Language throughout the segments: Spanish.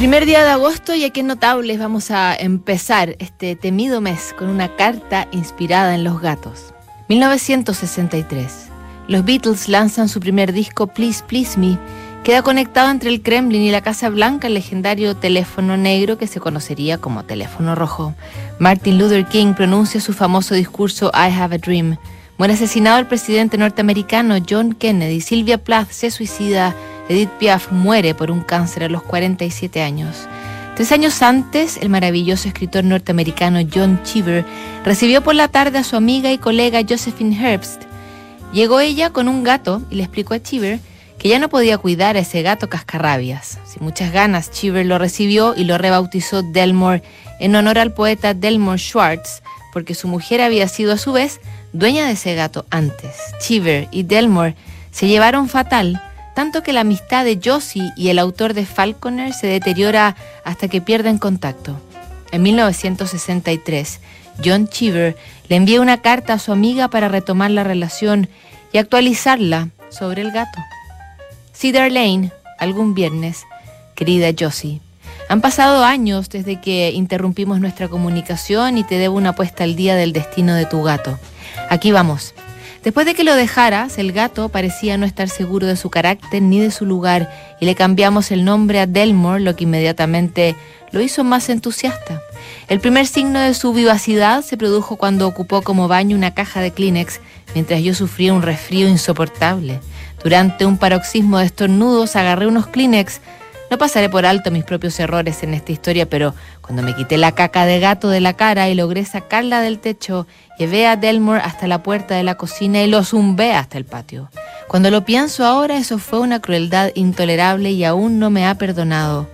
Primer día de agosto y aquí en Notables vamos a empezar este temido mes con una carta inspirada en los gatos. 1963. Los Beatles lanzan su primer disco Please Please Me. Queda conectado entre el Kremlin y la Casa Blanca el legendario teléfono negro que se conocería como teléfono rojo. Martin Luther King pronuncia su famoso discurso I Have a Dream. Muere asesinado el presidente norteamericano John Kennedy. Sylvia Plath se suicida Edith Piaf muere por un cáncer a los 47 años. Tres años antes, el maravilloso escritor norteamericano John Cheever recibió por la tarde a su amiga y colega Josephine Herbst. Llegó ella con un gato y le explicó a Cheever que ya no podía cuidar a ese gato cascarrabias. Sin muchas ganas, Cheever lo recibió y lo rebautizó Delmore en honor al poeta Delmore Schwartz, porque su mujer había sido a su vez dueña de ese gato antes. Cheever y Delmore se llevaron fatal tanto que la amistad de Josie y el autor de Falconer se deteriora hasta que pierden contacto. En 1963, John Cheever le envía una carta a su amiga para retomar la relación y actualizarla sobre el gato. Cedar Lane, algún viernes, querida Josie. Han pasado años desde que interrumpimos nuestra comunicación y te debo una puesta al día del destino de tu gato. Aquí vamos. Después de que lo dejaras, el gato parecía no estar seguro de su carácter ni de su lugar y le cambiamos el nombre a Delmore, lo que inmediatamente lo hizo más entusiasta. El primer signo de su vivacidad se produjo cuando ocupó como baño una caja de Kleenex mientras yo sufría un resfrío insoportable. Durante un paroxismo de estornudos agarré unos Kleenex no pasaré por alto mis propios errores en esta historia, pero cuando me quité la caca de gato de la cara y logré sacarla del techo, llevé a Delmore hasta la puerta de la cocina y lo zumbé hasta el patio. Cuando lo pienso ahora, eso fue una crueldad intolerable y aún no me ha perdonado.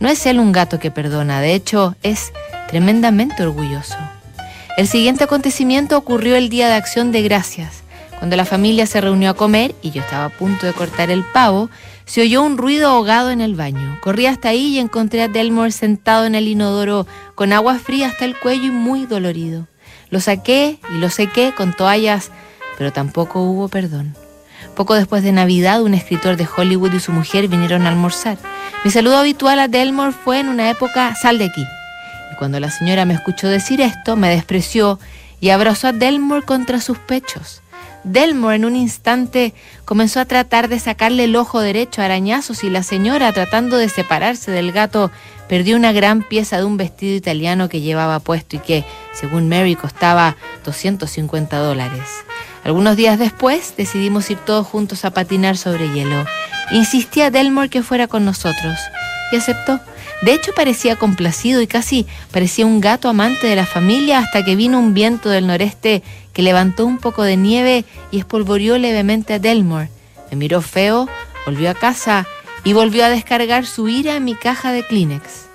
No es él un gato que perdona, de hecho, es tremendamente orgulloso. El siguiente acontecimiento ocurrió el día de acción de gracias. Cuando la familia se reunió a comer y yo estaba a punto de cortar el pavo, se oyó un ruido ahogado en el baño. Corrí hasta ahí y encontré a Delmore sentado en el inodoro con agua fría hasta el cuello y muy dolorido. Lo saqué y lo sequé con toallas, pero tampoco hubo perdón. Poco después de Navidad, un escritor de Hollywood y su mujer vinieron a almorzar. Mi saludo habitual a Delmore fue en una época, sal de aquí. Y cuando la señora me escuchó decir esto, me despreció y abrazó a Delmore contra sus pechos. Delmore en un instante comenzó a tratar de sacarle el ojo derecho a arañazos y la señora, tratando de separarse del gato, perdió una gran pieza de un vestido italiano que llevaba puesto y que, según Mary, costaba 250 dólares. Algunos días después decidimos ir todos juntos a patinar sobre hielo. Insistí a Delmore que fuera con nosotros y aceptó. De hecho parecía complacido y casi parecía un gato amante de la familia hasta que vino un viento del noreste que levantó un poco de nieve y espolvoreó levemente a Delmore. Me miró feo, volvió a casa y volvió a descargar su ira en mi caja de Kleenex.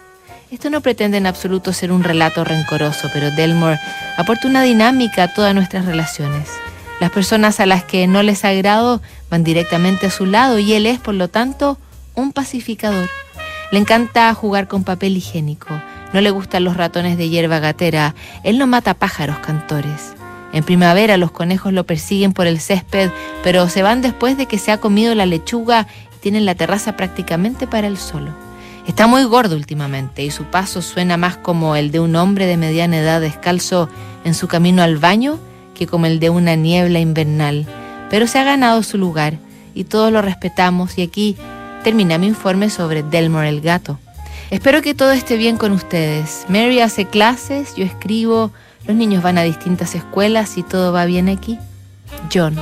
Esto no pretende en absoluto ser un relato rencoroso, pero Delmore aporta una dinámica a todas nuestras relaciones. Las personas a las que no les agrado van directamente a su lado y él es, por lo tanto, un pacificador. Le encanta jugar con papel higiénico. No le gustan los ratones de hierba gatera. Él no mata pájaros cantores. En primavera los conejos lo persiguen por el césped, pero se van después de que se ha comido la lechuga y tienen la terraza prácticamente para él solo. Está muy gordo últimamente y su paso suena más como el de un hombre de mediana edad descalzo en su camino al baño que como el de una niebla invernal. Pero se ha ganado su lugar y todos lo respetamos y aquí termina mi informe sobre Delmore el gato. Espero que todo esté bien con ustedes. Mary hace clases, yo escribo, los niños van a distintas escuelas y todo va bien aquí. John.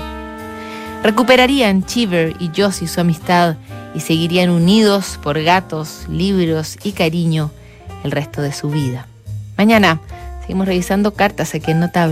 Recuperarían Cheever y Josie su amistad y seguirían unidos por gatos, libros y cariño el resto de su vida. Mañana seguimos revisando cartas aquí en Notable.